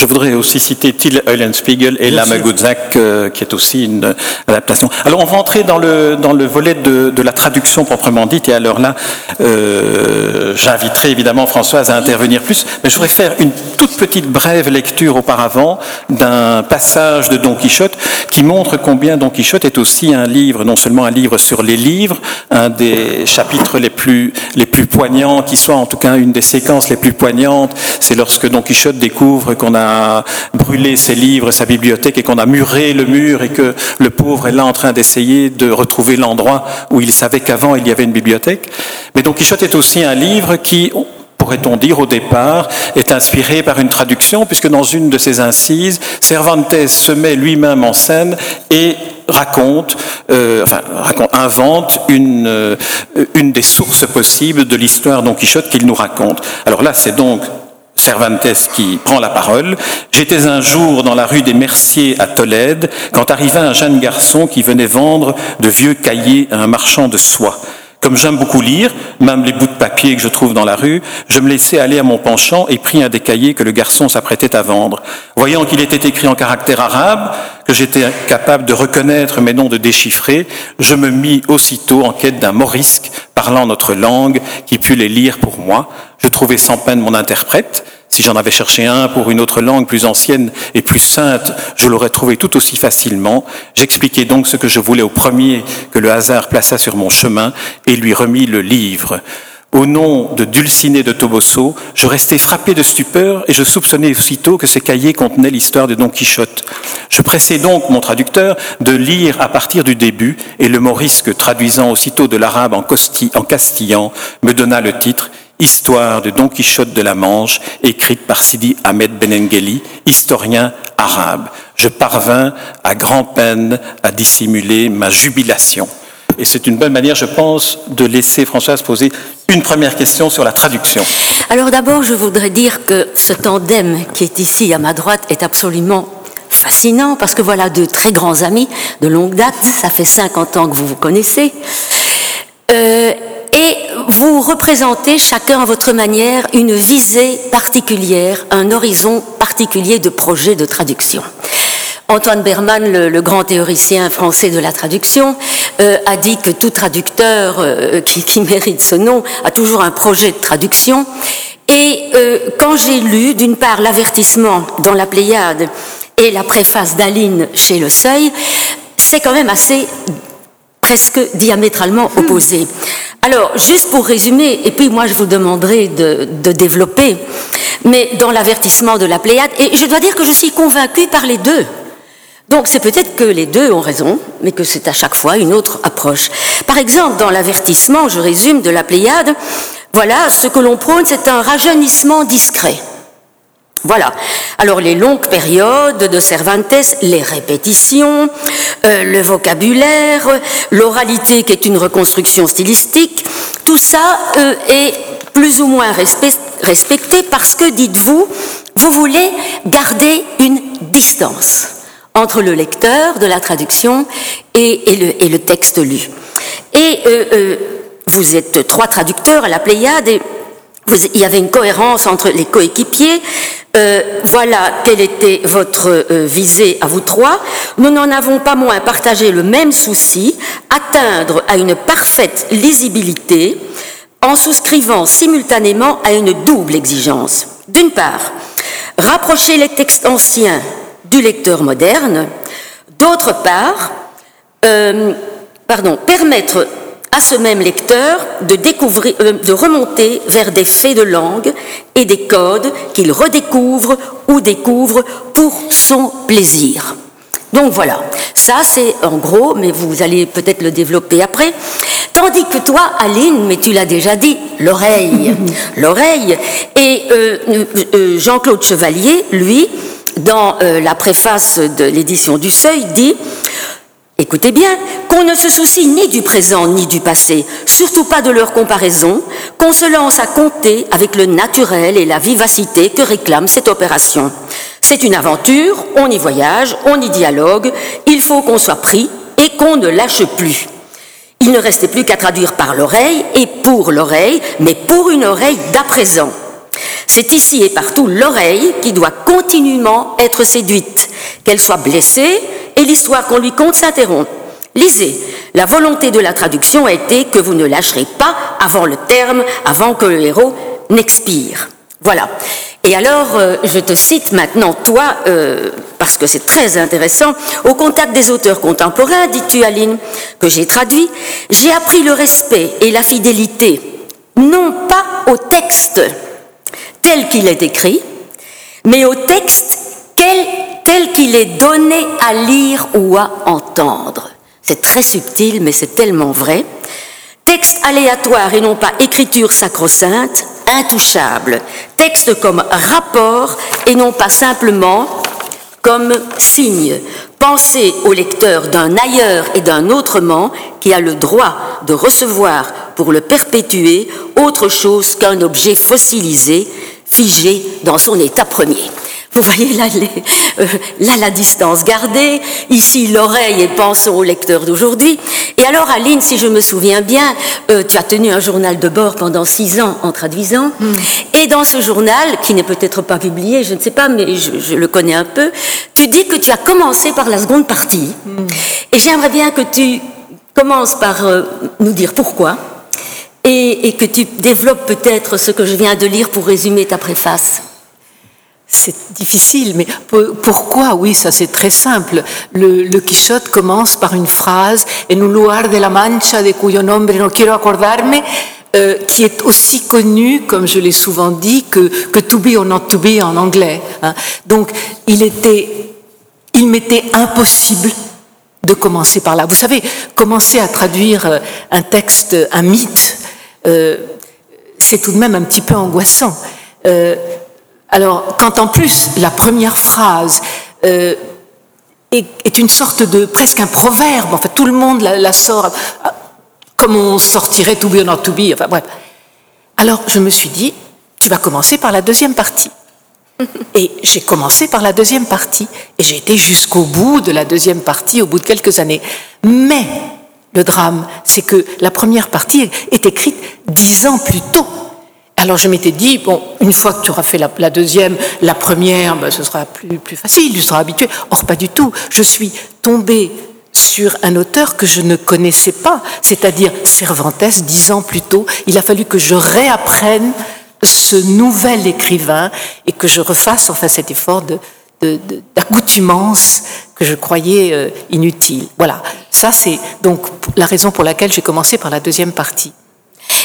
je voudrais aussi citer Till Eulenspiegel et Lama Gutzak, qui est aussi une adaptation. Alors, on va entrer dans le, dans le volet de, de la traduction proprement dite, et alors là, euh, j'inviterai évidemment Françoise à intervenir plus, mais je voudrais faire une toute petite brève lecture auparavant d'un passage de Don Quichotte qui montre combien Don Quichotte est aussi un livre, non seulement un livre sur les livres, un des chapitres les plus, les plus poignants, qui soit en tout cas une des séquences les plus poignantes, c'est lorsque Don Quichotte découvre qu'on a brûlé ses livres, sa bibliothèque, et qu'on a muré le mur, et que le pauvre est là en train d'essayer de retrouver l'endroit où il savait qu'avant il y avait une bibliothèque. Mais Don Quichotte est aussi un livre qui, pourrait-on dire au départ, est inspiré par une traduction, puisque dans une de ses incises, Cervantes se met lui-même en scène et raconte, euh, enfin invente une, euh, une des sources possibles de l'histoire Don Quichotte qu'il nous raconte. Alors là, c'est donc Cervantes qui prend la parole. J'étais un jour dans la rue des Merciers à Tolède quand arriva un jeune garçon qui venait vendre de vieux cahiers à un marchand de soie. Comme j'aime beaucoup lire, même les bouts de papier que je trouve dans la rue, je me laissai aller à mon penchant et pris un des cahiers que le garçon s'apprêtait à vendre. Voyant qu'il était écrit en caractère arabe, que j'étais capable de reconnaître mais non de déchiffrer, je me mis aussitôt en quête d'un morisque parlant notre langue qui pût les lire pour moi. Je trouvai sans peine mon interprète, si j'en avais cherché un pour une autre langue plus ancienne et plus sainte, je l'aurais trouvé tout aussi facilement. J'expliquai donc ce que je voulais au premier que le hasard plaça sur mon chemin et lui remis le livre. Au nom de Dulcinée de Toboso, je restais frappé de stupeur et je soupçonnais aussitôt que ces cahiers contenaient l'histoire de Don Quichotte. Je pressai donc mon traducteur de lire à partir du début et le morisque, traduisant aussitôt de l'arabe en castillan, me donna le titre Histoire de Don Quichotte de la Manche, écrite par Sidi Ahmed Benengeli, historien arabe. Je parvins à grand-peine à dissimuler ma jubilation. Et c'est une bonne manière, je pense, de laisser Françoise poser une première question sur la traduction. Alors d'abord, je voudrais dire que ce tandem qui est ici à ma droite est absolument fascinant parce que voilà deux très grands amis de longue date, ça fait 50 ans que vous vous connaissez. Euh, et vous représentez chacun à votre manière une visée particulière, un horizon particulier de projet de traduction. Antoine Berman, le, grand théoricien français de la traduction, euh, a dit que tout traducteur euh, qui, mérite ce nom a toujours un projet de traduction. Et euh, quand j'ai lu, d'une part, l'avertissement dans la Pléiade et la préface d'Aline chez Le Seuil, c'est quand même assez presque diamétralement opposé. Alors, juste pour résumer, et puis moi je vous demanderai de, développer, mais dans l'avertissement de la Pléiade, et je dois dire que je suis convaincue par les deux. Donc c'est peut-être que les deux ont raison, mais que c'est à chaque fois une autre approche. Par exemple, dans l'avertissement, je résume, de la Pléiade, voilà, ce que l'on prône, c'est un rajeunissement discret. Voilà. Alors les longues périodes de Cervantes, les répétitions, euh, le vocabulaire, l'oralité qui est une reconstruction stylistique, tout ça euh, est plus ou moins respecté parce que, dites-vous, vous voulez garder une distance entre le lecteur de la traduction et, le, texte lu. Et euh, vous êtes trois traducteurs à la Pléiade et il y avait une cohérence entre les coéquipiers. Euh, voilà quelle était votre euh, visée à vous trois. Nous n'en avons pas moins partagé le même souci, atteindre à une parfaite lisibilité en souscrivant simultanément à une double exigence. D'une part, rapprocher les textes anciens du lecteur moderne. D'autre part, euh, permettre à ce même lecteur de, découvrir, euh, de remonter vers des faits de langue et des codes qu'il redécouvre ou découvre pour son plaisir. Donc voilà, ça c'est en gros, mais vous allez peut-être le développer après. Tandis que toi, Aline, mais tu l'as déjà dit, l'oreille, l'oreille. Et euh, euh, Jean-Claude Chevalier, lui, dans la préface de l'édition du Seuil, dit Écoutez bien, qu'on ne se soucie ni du présent ni du passé, surtout pas de leur comparaison, qu'on se lance à compter avec le naturel et la vivacité que réclame cette opération. C'est une aventure, on y voyage, on y dialogue, il faut qu'on soit pris et qu'on ne lâche plus. Il ne restait plus qu'à traduire par l'oreille et pour l'oreille, mais pour une oreille d'à présent. C'est ici et partout l'oreille qui doit continuellement être séduite, qu'elle soit blessée et l'histoire qu'on lui conte s'interrompt. Lisez, la volonté de la traduction a été que vous ne lâcherez pas avant le terme, avant que le héros n'expire. Voilà. Et alors, euh, je te cite maintenant, toi, euh, parce que c'est très intéressant, au contact des auteurs contemporains, dis-tu Aline, que j'ai traduit, j'ai appris le respect et la fidélité, non pas au texte tel qu'il est écrit, mais au texte tel qu'il est donné à lire ou à entendre. C'est très subtil, mais c'est tellement vrai. Texte aléatoire et non pas écriture sacro-sainte, intouchable. Texte comme rapport et non pas simplement comme signe. Pensez au lecteur d'un ailleurs et d'un autrement qui a le droit de recevoir pour le perpétuer autre chose qu'un objet fossilisé, figé dans son état premier. Vous voyez là, euh, là la distance gardée, ici l'oreille et pensons au lecteur d'aujourd'hui. Et alors Aline, si je me souviens bien, euh, tu as tenu un journal de bord pendant six ans en traduisant. Hmm. Et dans ce journal, qui n'est peut-être pas publié, je ne sais pas, mais je, le connais un peu, tu dis que tu as commencé par la seconde partie. Hmm. Et j'aimerais bien que tu commences par euh, nous dire pourquoi. Et, et que tu développes peut-être ce que je viens de lire pour résumer ta préface. C'est difficile, mais pourquoi? Oui, ça c'est très simple. Le, le, Quichotte commence par une phrase En un lugar de la Mancha de cuyo nombre no quiero acordarme, euh, qui est aussi connu, comme je l'ai souvent dit, que, que to be or not to be en anglais. Hein. Donc, il était, il m'était impossible de commencer par là. Vous savez, commencer à traduire euh, un texte, un mythe, euh, c'est tout de même un petit peu angoissant. Euh, alors, quand en plus la première phrase euh, est, une sorte de presque un proverbe, en fait, tout le monde la, sort euh, comme on sortirait to be or not to be, enfin bref. Alors, je me suis dit, tu vas commencer par la deuxième partie. Et j'ai commencé par la deuxième partie, et j'ai été jusqu'au bout de la deuxième partie, au bout de quelques années. Mais le drame, c'est que la première partie est écrite dix ans plus tôt. Alors je m'étais dit, bon, une fois que tu auras fait la, deuxième, la première, ben, ce sera plus, plus facile, tu seras habitué. Or, pas du tout. Je suis tombée sur un auteur que je ne connaissais pas, c'est-à-dire Cervantes, dix ans plus tôt. Il a fallu que je réapprenne ce nouvel écrivain et que je refasse enfin cet effort de, d'accoutumance que je croyais euh, inutile. Voilà, ça c'est donc la raison pour laquelle j'ai commencé par la deuxième partie.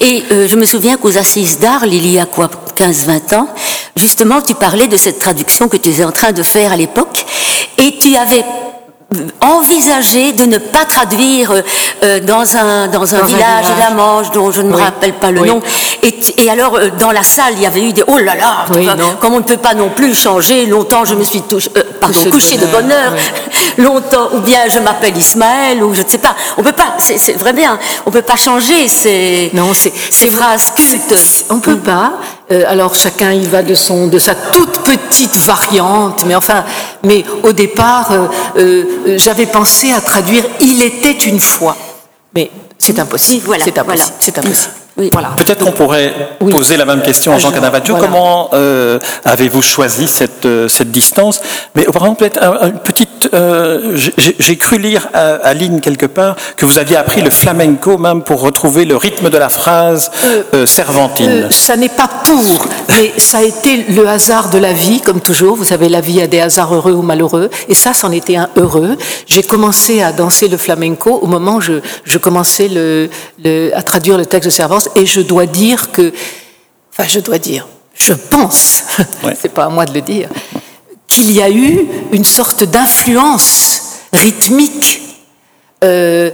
Et euh, je me souviens qu'aux Assises d'Arles, il y a quoi, 15-20 ans, justement, tu parlais de cette traduction que tu étais en train de faire à l'époque, et tu avais envisager de ne pas traduire euh, dans un dans un, village, de la Manche dont je ne me rappelle pas le nom. Et, et alors euh, dans la salle il y avait eu des oh là là comme on ne peut pas non plus changer longtemps je me suis touché, euh, pardon, couché de bonheur longtemps ou bien je m'appelle Ismaël ou je ne sais pas. On peut pas c'est vrai bien on peut pas changer ces non c'est ces phrases cultes. on peut pas euh, alors chacun y va de son, de sa toute petite variante, mais enfin, mais au départ, euh, euh, j'avais pensé à traduire "Il était une fois", mais c'est impossible. Voilà, c'est impossible. C'est impossible. Peut-être qu'on pourrait poser la même question à Jean Canavaggio. Comment euh, avez-vous choisi cette, euh, cette distance? Mais auparavant, peut-être une petite. Euh, j'ai cru lire à, à, Ligne quelque part que vous aviez appris le flamenco même pour retrouver le rythme de la phrase servantine. ça n'est pas pour, mais ça a été le hasard de la vie, comme toujours. Vous savez, la vie a des hasards heureux ou malheureux, et ça, c'en était un heureux. J'ai commencé à danser le flamenco au moment où je, je commençais le, le, à traduire le texte de Et je dois dire que, enfin, je dois dire, je pense, c'est pas à moi de le dire, qu'il y a eu une sorte d'influence rythmique, euh,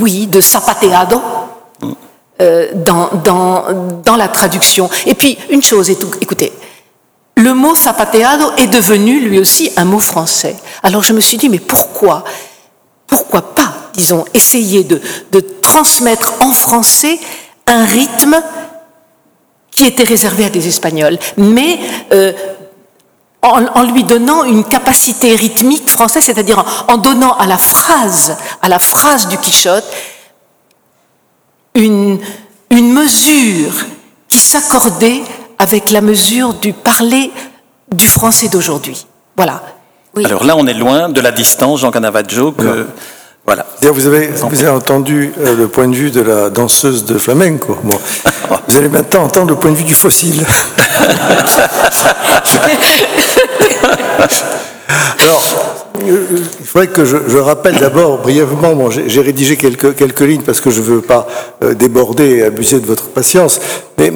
oui, de sapateado. Euh, dans, dans, dans la traduction. Et puis, une chose, écoutez, le mot zapateado est devenu lui aussi un mot français. Alors je me suis dit, mais pourquoi Pourquoi pas, disons, essayer de, de transmettre en français un rythme qui était réservé à des Espagnols, mais euh, en, lui donnant une capacité rythmique française, c'est-à-dire en, donnant à la phrase, à la phrase du Quichotte, une, une mesure qui s'accordait avec la mesure du parler du français d'aujourd'hui. Voilà. Alors là, on est loin de la distance, Jean Canavaggio, que... Voilà. Vous avez, vous avez entendu euh, le point de vue de la danseuse de flamenco. Bon. Vous allez maintenant entendre le point de vue du fossile. Alors, euh, il faudrait que je, rappelle d'abord brièvement, bon, j'ai rédigé quelques, quelques lignes parce que je ne veux pas euh, déborder et abuser de votre patience, mais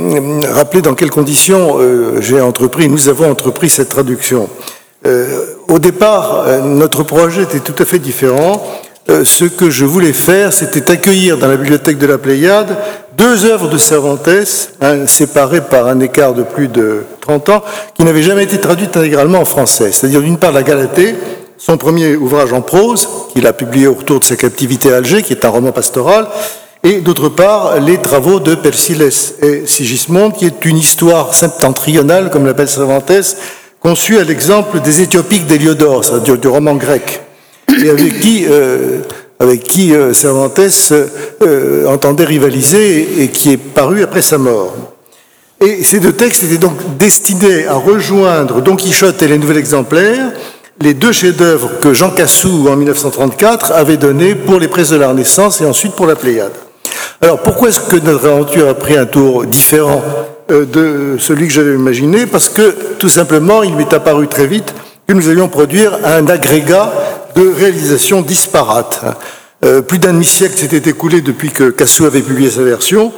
rappeler dans quelles conditions j'ai entrepris, nous avons entrepris cette traduction. au départ, notre projet était tout à fait différent. Euh, ce que je voulais faire, c'était accueillir dans la bibliothèque de la Pléiade deux œuvres de Cervantes, hein, séparées par un écart de plus de 30 ans, qui n'avaient jamais été traduites intégralement en français. C'est-à-dire d'une part la Galatée, son premier ouvrage en prose, qu'il a publié autour de sa captivité à Alger, qui est un roman pastoral, et d'autre part les travaux de Persiles et Sigismond, qui est une histoire septentrionale, comme l'appelle Cervantes, conçue à l'exemple des Éthiopiques d'Héliodore, c'est-à-dire du roman grec et avec qui, euh, euh, Cervantes euh, entendait rivaliser et, qui est paru après sa mort. Et ces deux textes étaient donc destinés à rejoindre Don Quichotte et les Nouvelles Exemplaires, les deux chefs-d'œuvre que Jean Cassou, en 1934, avait donnés pour les presses de la Renaissance et ensuite pour la Pléiade. Alors pourquoi est-ce que notre aventure a pris un tour différent de celui que j'avais imaginé? Parce que tout simplement, il m'est apparu très vite que nous allions produire un agrégat de réalisations disparates. Euh, plus d'un demi-siècle s'était écoulé depuis que Cassou avait publié sa version,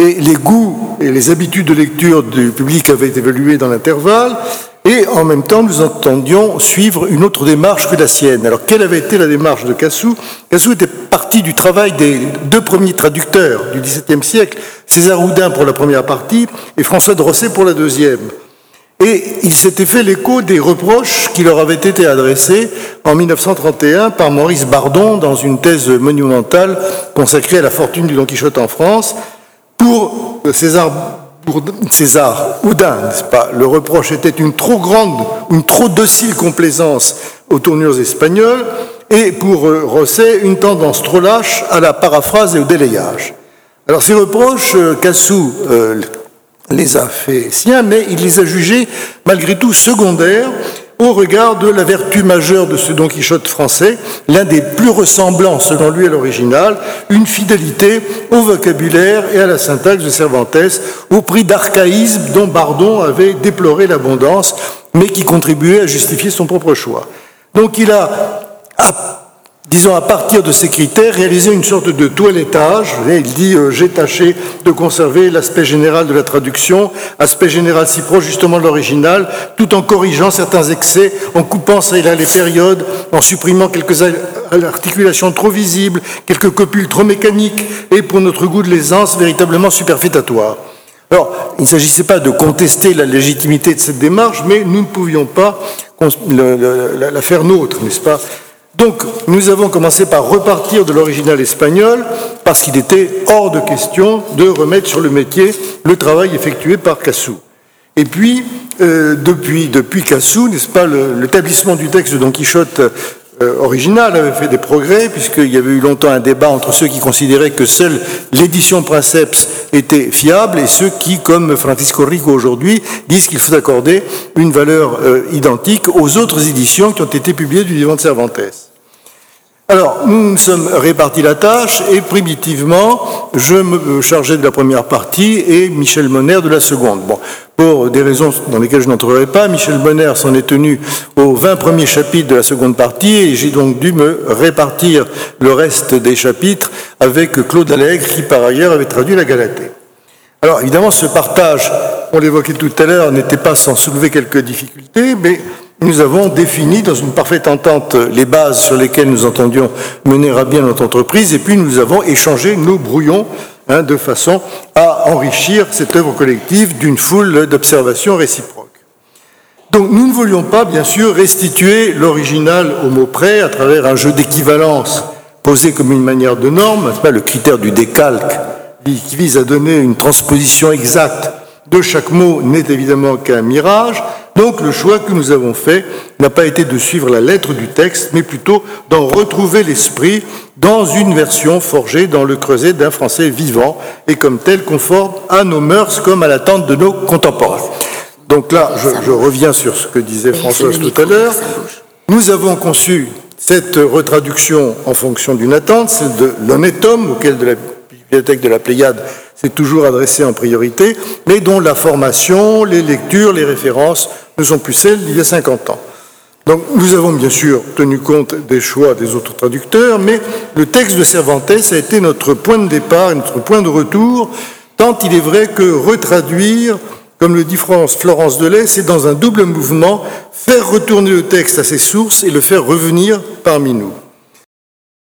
et les goûts et les habitudes de lecture du public avaient évolué dans l'intervalle, et en même temps nous entendions suivre une autre démarche que la sienne. Alors quelle avait été la démarche de Cassou Cassou était parti du travail des deux premiers traducteurs du XVIIe siècle, César Houdin pour la première partie et François de Rosset pour la deuxième. Et il s'était fait l'écho des reproches qui leur avaient été adressés en 1931 par Maurice Bardon dans une thèse monumentale consacrée à la fortune du Don Quichotte en France pour César, César Houdin, pas? Le reproche était une trop grande, une trop docile complaisance aux tournures espagnoles et pour euh, Rosset une tendance trop lâche à la paraphrase et au délayage. Alors ces reproches, euh, Cassou euh, les a fait siens, mais il les a jugés malgré tout secondaires au regard de la vertu majeure de ce Don Quichotte français, l'un des plus ressemblants selon lui à l'original, une fidélité au vocabulaire et à la syntaxe de Cervantes, au prix d'archaïsme dont Bardon avait déploré l'abondance, mais qui contribuait à justifier son propre choix. Donc il a disons, à partir de ces critères, réaliser une sorte de toilettage. Il dit euh, J'ai tâché de conserver l'aspect général de la traduction, aspect général si proche justement de l'original, tout en corrigeant certains excès, en coupant ça et là les périodes, en supprimant quelques articulations trop visibles, quelques copules trop mécaniques, et pour notre goût de l'aisance, véritablement superfétatoire. Alors, il ne s'agissait pas de contester la légitimité de cette démarche, mais nous ne pouvions pas la faire nôtre, n'est-ce pas? Donc, nous avons commencé par repartir de l'original espagnol parce qu'il était hors de question de remettre sur le métier le travail effectué par Cassou. Et puis, euh, depuis, depuis Cassou, n'est-ce pas, l'établissement du texte de Don Quichotte euh, original avait fait des progrès, puisqu'il y avait eu longtemps un débat entre ceux qui considéraient que seule l'édition Princeps était fiable et ceux qui, comme Francisco Rico aujourd'hui, disent qu'il faut accorder une valeur euh, identique aux autres éditions qui ont été publiées du vivant de Cervantes. Alors, nous nous sommes répartis la tâche et primitivement, je me chargeais de la première partie et Michel Monner de la seconde. Bon, pour des raisons dans lesquelles je n'entrerai pas, Michel Monner s'en est tenu aux 20 premiers chapitres de la seconde partie et j'ai donc dû me répartir le reste des chapitres avec Claude Allègre qui par ailleurs avait traduit la Galatée. Alors évidemment, ce partage, on l'évoquait tout à l'heure, n'était pas sans soulever quelques difficultés, mais nous avons défini dans une parfaite entente les bases sur lesquelles nous entendions mener à bien notre entreprise et puis nous avons échangé nos brouillons hein, de façon à enrichir cette œuvre collective d'une foule d'observations réciproques. Donc nous ne voulions pas, bien sûr, restituer l'original au mot près à travers un jeu d'équivalence posé comme une manière de norme, pas? Le critère du décalque qui vise à donner une transposition exacte de chaque mot n'est évidemment qu'un mirage, Donc le choix que nous avons fait n'a pas été de suivre la lettre du texte, mais plutôt d'en retrouver l'esprit dans une version forgée dans le creuset d'un français vivant et comme tel conforme à nos mœurs comme à l'attente de nos contemporains. Donc là, je, je reviens sur ce que disait Françoise tout à l'heure. Nous avons conçu cette retraduction en fonction d'une attente, c'est de l'honnête homme auquel de la bibliothèque de la Pléiade s'est toujours adressé en priorité, mais dont la formation, les lectures, les références ne sont plus celles d'il y a 50 ans. Donc nous avons bien sûr tenu compte des choix des autres traducteurs, mais le texte de Cervantes a été notre point de départ, notre point de retour, tant il est vrai que retraduire, comme le dit Florence Delay, c'est dans un double mouvement faire retourner le texte à ses sources et le faire revenir parmi nous.